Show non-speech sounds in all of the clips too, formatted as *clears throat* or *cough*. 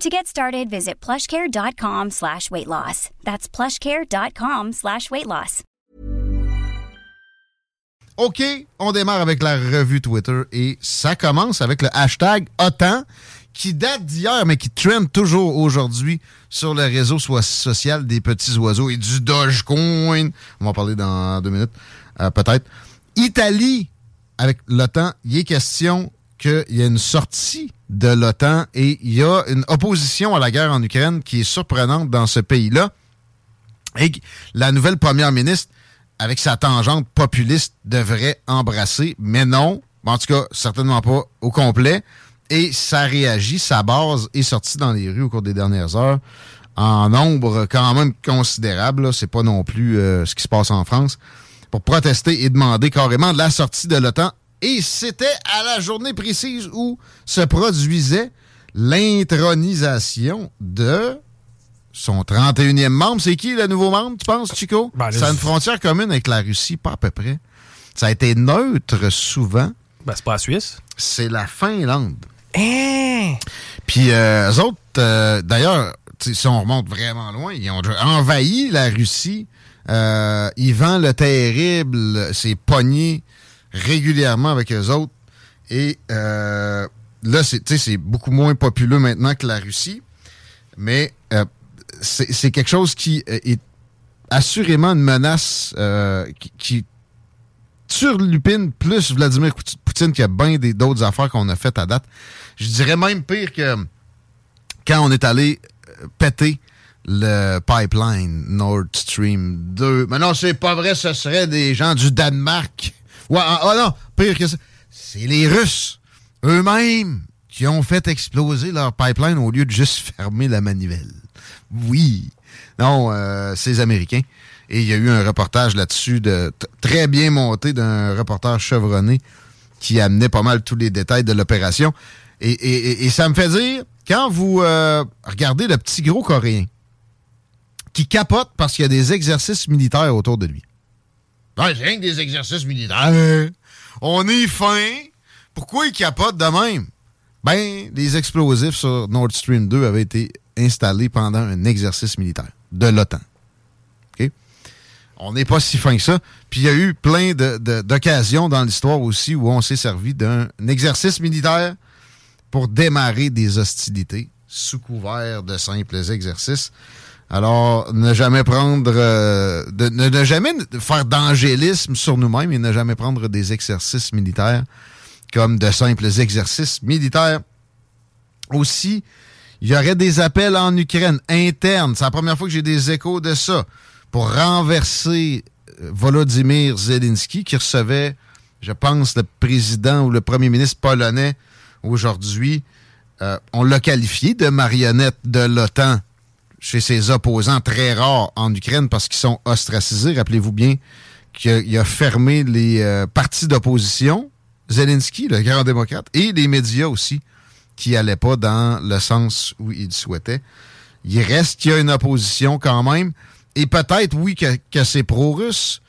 To get started, visit plushcare.com slash weight plushcare.com slash. OK, on démarre avec la revue Twitter et ça commence avec le hashtag OTAN qui date d'hier mais qui trend toujours aujourd'hui sur le réseau so- social des petits oiseaux et du Dogecoin. On va en parler dans deux minutes, euh, peut-être. Italie, avec l'OTAN, il est question qu'il y a une sortie de l'OTAN et il y a une opposition à la guerre en Ukraine qui est surprenante dans ce pays-là. Et la nouvelle première ministre, avec sa tangente populiste, devrait embrasser, mais non, en tout cas, certainement pas au complet. Et ça réagit, sa base est sortie dans les rues au cours des dernières heures, en nombre quand même considérable, c'est pas non plus euh, ce qui se passe en France, pour protester et demander carrément de la sortie de l'OTAN. Et c'était à la journée précise où se produisait l'intronisation de son 31e membre. C'est qui le nouveau membre, tu penses, Chico? Ben, C'est une frontière commune avec la Russie, pas à peu près. Ça a été neutre souvent. Ben, c'est pas la Suisse. C'est la Finlande. Puis euh, eux autres, euh, d'ailleurs, si on remonte vraiment loin, ils ont déjà envahi la Russie. Euh, Ivan le Terrible s'est pogné régulièrement avec eux autres. Et euh, là, c'est beaucoup moins populeux maintenant que la Russie. Mais euh, c'est quelque chose qui euh, est assurément une menace euh, qui, qui surlupine plus Vladimir Pout- Poutine qu'il y a bien d'autres affaires qu'on a faites à date. Je dirais même pire que quand on est allé euh, péter le pipeline Nord Stream 2. Mais non, c'est pas vrai, ce serait des gens du Danemark. Ouais, ah ah non, pire que ça. C'est les Russes eux-mêmes qui ont fait exploser leur pipeline au lieu de juste *laughs* fermer la manivelle. Oui. Non, euh, c'est les Américains. Et il y a eu un reportage là-dessus de très bien monté d'un reporter chevronné qui amenait pas mal tous les détails de l'opération. Et ça me fait dire, quand vous euh, regardez le petit gros coréen qui capote parce qu'il y a des exercices militaires autour de lui. Rien que des exercices militaires. On est fin. Pourquoi il capote de même? Ben, les explosifs sur Nord Stream 2 avaient été installés pendant un exercice militaire de l'OTAN. On n'est pas si fin que ça. Puis il y a eu plein d'occasions dans l'histoire aussi où on s'est servi d'un exercice militaire pour démarrer des hostilités sous couvert de simples exercices. Alors, ne jamais prendre, euh, ne jamais faire d'angélisme sur nous-mêmes et ne jamais prendre des exercices militaires comme de simples exercices militaires. Aussi, Il y aurait des appels en Ukraine internes. C'est la première fois que j'ai des échos de ça. Pour renverser euh, Volodymyr Zelensky, qui recevait, je pense, le président ou le premier ministre polonais aujourd'hui. Euh, on l'a qualifié de marionnette de l'OTAN chez ses opposants très rares en Ukraine parce qu'ils sont ostracisés. Rappelez-vous bien qu'il a fermé les euh, partis d'opposition, Zelensky, le grand démocrate, et les médias aussi, qui n'allaient pas dans le sens où il souhaitait. Il reste qu'il y a une opposition quand même, et peut-être, oui, que, c'est pro-russe,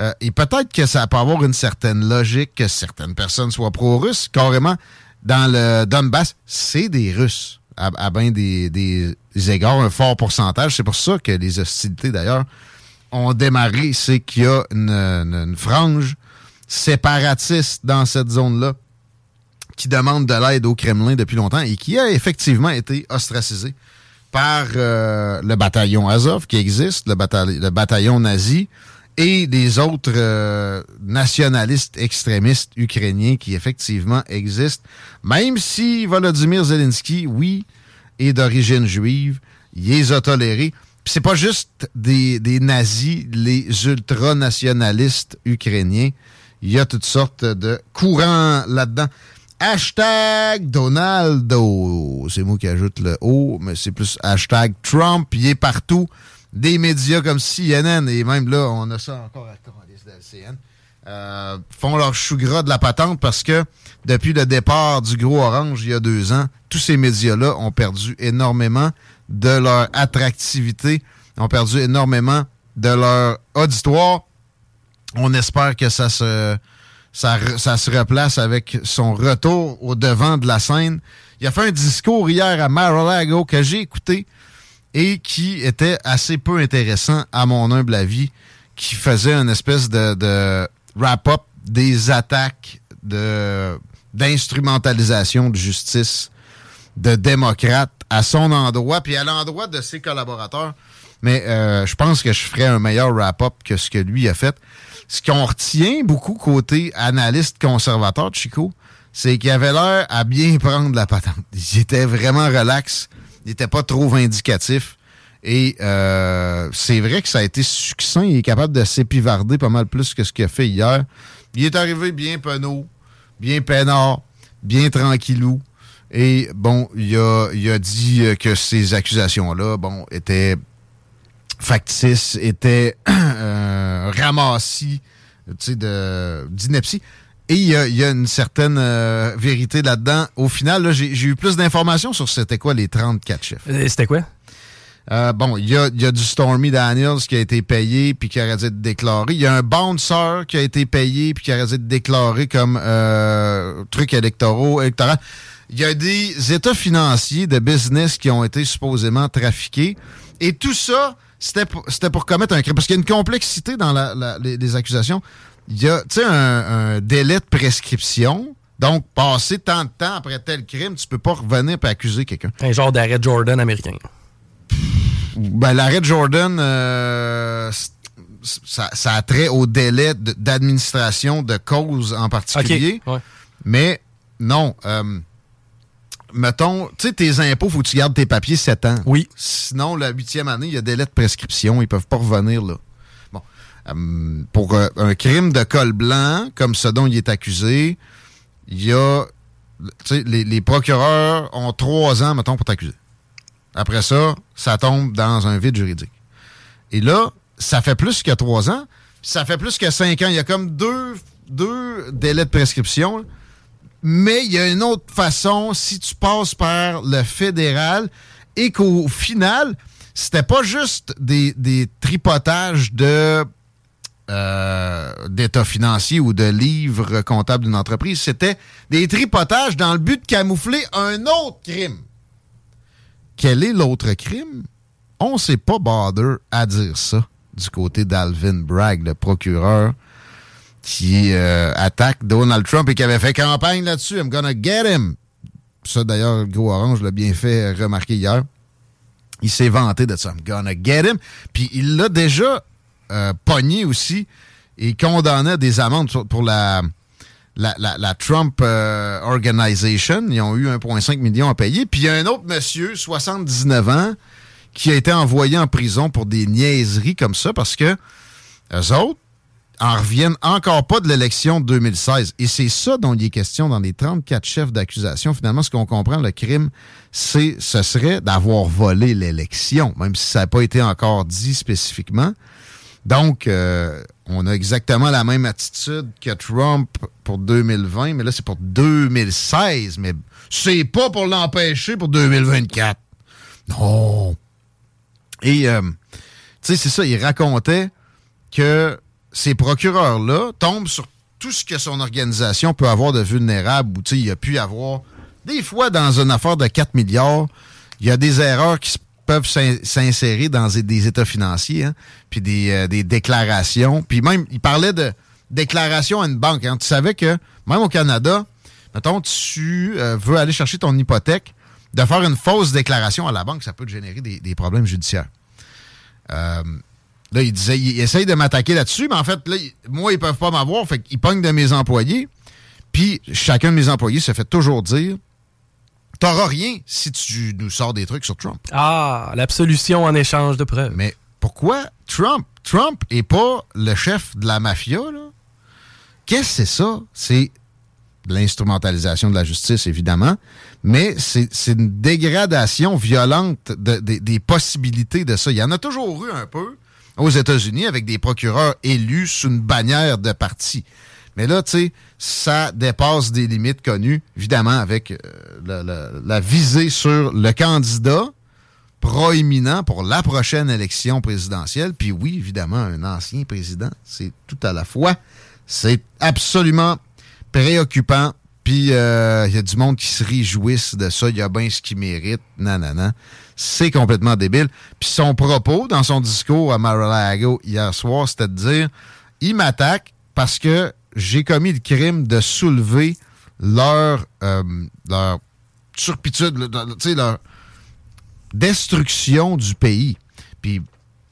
euh, et peut-être que ça peut avoir une certaine logique que certaines personnes soient pro-russes, carrément. Dans le Donbass, c'est des Russes à, bien des, égards, un fort pourcentage. C'est pour ça que les hostilités, d'ailleurs, ont démarré. C'est qu'il y a une, frange séparatiste dans cette zone-là qui demande de l'aide au Kremlin depuis longtemps et qui a effectivement été ostracisée par euh, le bataillon Azov qui existe, le, bataillon nazi, et des autres euh, nationalistes extrémistes ukrainiens qui effectivement existent, même si Volodymyr Zelensky, oui, est d'origine juive, il les a tolérés. Puis c'est pas juste des, des nazis, les ultranationalistes ukrainiens. Il y a toutes sortes de courants là-dedans. Hashtag Donaldo. C'est moi qui ajoute le O, mais c'est plus hashtag Trump. Il est partout des médias comme CNN, et même là, on a ça encore à LCN, euh, font leur chou gras de la patente parce que depuis le départ du gros orange il y a deux ans, tous ces médias-là ont perdu énormément de leur attractivité, ont perdu énormément de leur auditoire. On espère que ça se, ça, ça se replace avec son retour au devant de la scène. Il a fait un discours hier à Mar-a-Lago que j'ai écouté et qui était assez peu intéressant à mon humble avis, qui faisait une espèce de, wrap-up des attaques de d'instrumentalisation de justice de démocrates à son endroit, puis à l'endroit de ses collaborateurs. Mais euh, je pense que je ferais un meilleur wrap-up que ce que lui a fait. Ce qu'on retient beaucoup côté analyste conservateur Chico, c'est qu'il avait l'air à bien prendre la patente. *laughs* Il était vraiment relax il n'était pas trop vindicatif. Et euh, c'est vrai que ça a été succinct. Il est capable de s'épivarder pas mal plus que ce qu'il a fait hier. Il est arrivé bien penaud, bien peinard, bien tranquillou. Et bon, il a, il a dit que ces accusations-là, bon, étaient factices, étaient *clears throat* euh, ramassis, d'ineptie. Et il y, a, une certaine euh, vérité là-dedans. Au final, j'ai eu plus d'informations sur c'était quoi les 34 chiffres. Euh, c'était quoi? Euh, bon, il y a, du Stormy Daniels qui a été payé puis qui a dû être déclaré. Il y a un bouncer qui a été payé puis qui a dû être déclaré comme truc électoraux, électoral. Il y a des états financiers de business qui ont été supposément trafiqués. Et tout ça, c'était pour, pour commettre un crime. Parce qu'il y a une complexité dans les accusations il y a un, un délai de prescription. Donc, passer tant de temps après tel crime, tu peux pas revenir et accuser quelqu'un. Un genre d'arrêt Jordan américain. Ben, l'arrêt Jordan, euh, ça, a trait au délai d'administration de, cause en particulier. Mais non. Euh, mettons, tu sais, tes impôts, faut que tu gardes tes papiers 7 ans. Oui. Sinon, la huitième année, il y a délai de prescription. Ils peuvent pas revenir là. Euh, pour euh, un crime de col blanc, comme ce dont il est accusé, il y a. Les, les procureurs ont trois ans, mettons, pour t'accuser. Après ça, ça tombe dans un vide juridique. Et là, ça fait plus que trois ans, ça fait plus que cinq ans. Il y a comme deux, deux délais de prescription. Mais il y a une autre façon si tu passes par le fédéral et qu'au final, c'était pas juste des, des tripotages de euh, d'état financier ou de livres comptables d'une entreprise. C'était des tripotages dans le but de camoufler un autre crime. Quel est l'autre crime? On ne s'est pas bother à dire ça du côté d'Alvin Bragg, le procureur qui euh, attaque Donald Trump et qui avait fait campagne là-dessus. I'm gonna get him. Ça, d'ailleurs, le gros orange l'a bien fait remarquer hier. Il s'est vanté de ça. I'm gonna get him. Puis il l'a déjà euh, pogné aussi et condamné à des amendes pour la la, Trump euh, Organization. Ils ont eu 1,5 million à payer. Puis il y a un autre monsieur, 79 ans, qui a été envoyé en prison pour des niaiseries comme ça parce que eux autres en reviennent encore pas de l'élection de 2016. Et c'est ça dont il est question dans les 34 chefs d'accusation. Finalement, ce qu'on comprend, le crime, c'est ce serait d'avoir volé l'élection, même si ça n'a pas été encore dit spécifiquement. Donc, euh, on a exactement la même attitude que Trump pour 2020, mais là, c'est pour 2016. Mais c'est pas pour l'empêcher pour 2024. Non. Et, euh, tu sais, c'est ça, il racontait que ces procureurs-là tombent sur tout ce que son organisation peut avoir de vulnérable, ou, tu sais, il a pu avoir... Des fois, dans une affaire de 4 milliards, il y a des erreurs qui peuvent s'insérer dans des états financiers, hein, puis euh, des, déclarations. Puis même, il parlait de déclaration à une banque. Hein. Tu savais que, même au Canada, mettons, tu euh, veux aller chercher ton hypothèque, de faire une fausse déclaration à la banque, ça peut te générer des, problèmes judiciaires. Euh, là, il disait, il essaye de m'attaquer là-dessus, mais en fait, là, moi, ils peuvent pas m'avoir, fait qu'ils pognent de mes employés. Puis, chacun de mes employés se fait toujours dire T'auras rien si tu nous sors des trucs sur Trump. Ah, l'absolution en échange de preuves. Mais pourquoi Trump? Trump est pas le chef de la mafia, là. Qu'est-ce que c'est ça? C'est l'instrumentalisation de la justice, évidemment, mais c'est une dégradation violente des possibilités de ça. Il y en a toujours eu un peu aux États-Unis avec des procureurs élus sous une bannière de parti. Mais là, tu sais, ça dépasse des limites connues, évidemment, avec euh, la, visée sur le candidat proéminent pour la prochaine élection présidentielle. Puis oui, évidemment, un ancien président, c'est tout à la fois. C'est absolument préoccupant. Puis euh, il y a du monde qui se réjouisse de ça. Il y a bien ce qu'il mérite. Nanana. C'est complètement débile. Puis son propos dans son discours à Mar-a-Lago hier soir, c'était de dire il m'attaque parce que j'ai commis le crime de soulever leur, euh, leur turpitude, leur destruction du pays. Puis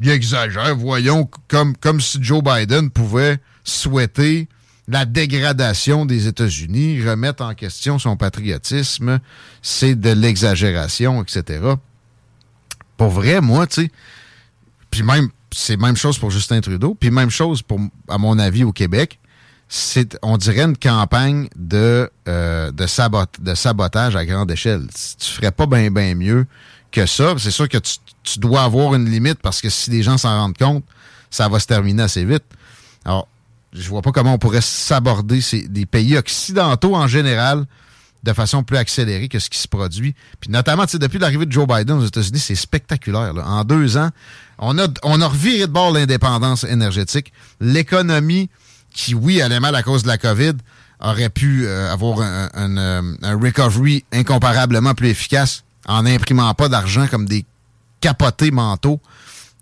il exagère, voyons, comme si Joe Biden pouvait souhaiter la dégradation des États-Unis, remettre en question son patriotisme, c'est de l'exagération, etc. Pour vrai, moi, tu sais, puis même, c'est même chose pour Justin Trudeau, puis même chose pour, à mon avis, au Québec c'est, on dirait, une campagne de, euh, de, sabot, de sabotage à grande échelle. Tu ferais pas bien ben mieux que ça. C'est sûr que tu, tu, dois avoir une limite parce que si les gens s'en rendent compte, ça va se terminer assez vite. Alors, je vois pas comment on pourrait s'aborder des pays occidentaux en général de façon plus accélérée que ce qui se produit. Puis notamment, depuis l'arrivée de Joe Biden aux États-Unis, c'est spectaculaire. En deux ans, on a, on a reviré de bord l'indépendance énergétique. L'économie qui, oui, allait mal à cause de la COVID, aurait pu euh, avoir un, euh, un, recovery incomparablement plus efficace en n'imprimant pas d'argent comme des capotés mentaux,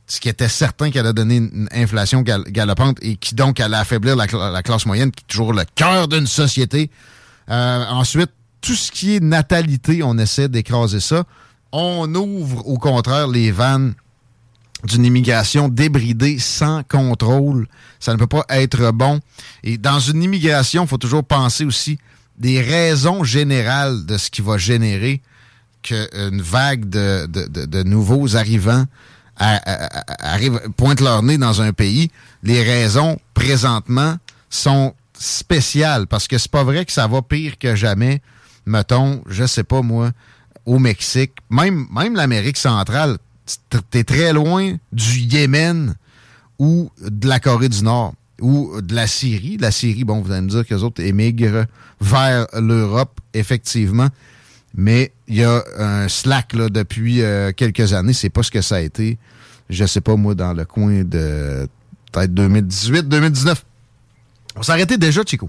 ce qui était certain qu'elle a donné une inflation galopante et qui donc allait affaiblir la, classe moyenne, qui est toujours le cœur d'une société. Euh, ensuite, tout ce qui est natalité, on essaie d'écraser ça. On ouvre au contraire les vannes d'une immigration débridée sans contrôle. Ça ne peut pas être bon. Et dans une immigration, il faut toujours penser aussi des raisons générales de ce qui va générer qu'une vague de, de, de, nouveaux arrivants arrive, pointe leur nez dans un pays. Les raisons, présentement, sont spéciales parce que c'est pas vrai que ça va pire que jamais. Mettons, je sais pas moi, au Mexique, même, même l'Amérique centrale, t'es très loin du Yémen ou de la Corée du Nord ou de la Syrie. La Syrie, bon, vous allez me dire que les autres émigrent vers l'Europe, effectivement. Mais il y a un slack là, depuis euh, quelques années. C'est pas ce que ça a été, je sais pas moi, dans le coin de peut-être 2018, 2019. On s'arrêtait déjà, Chico.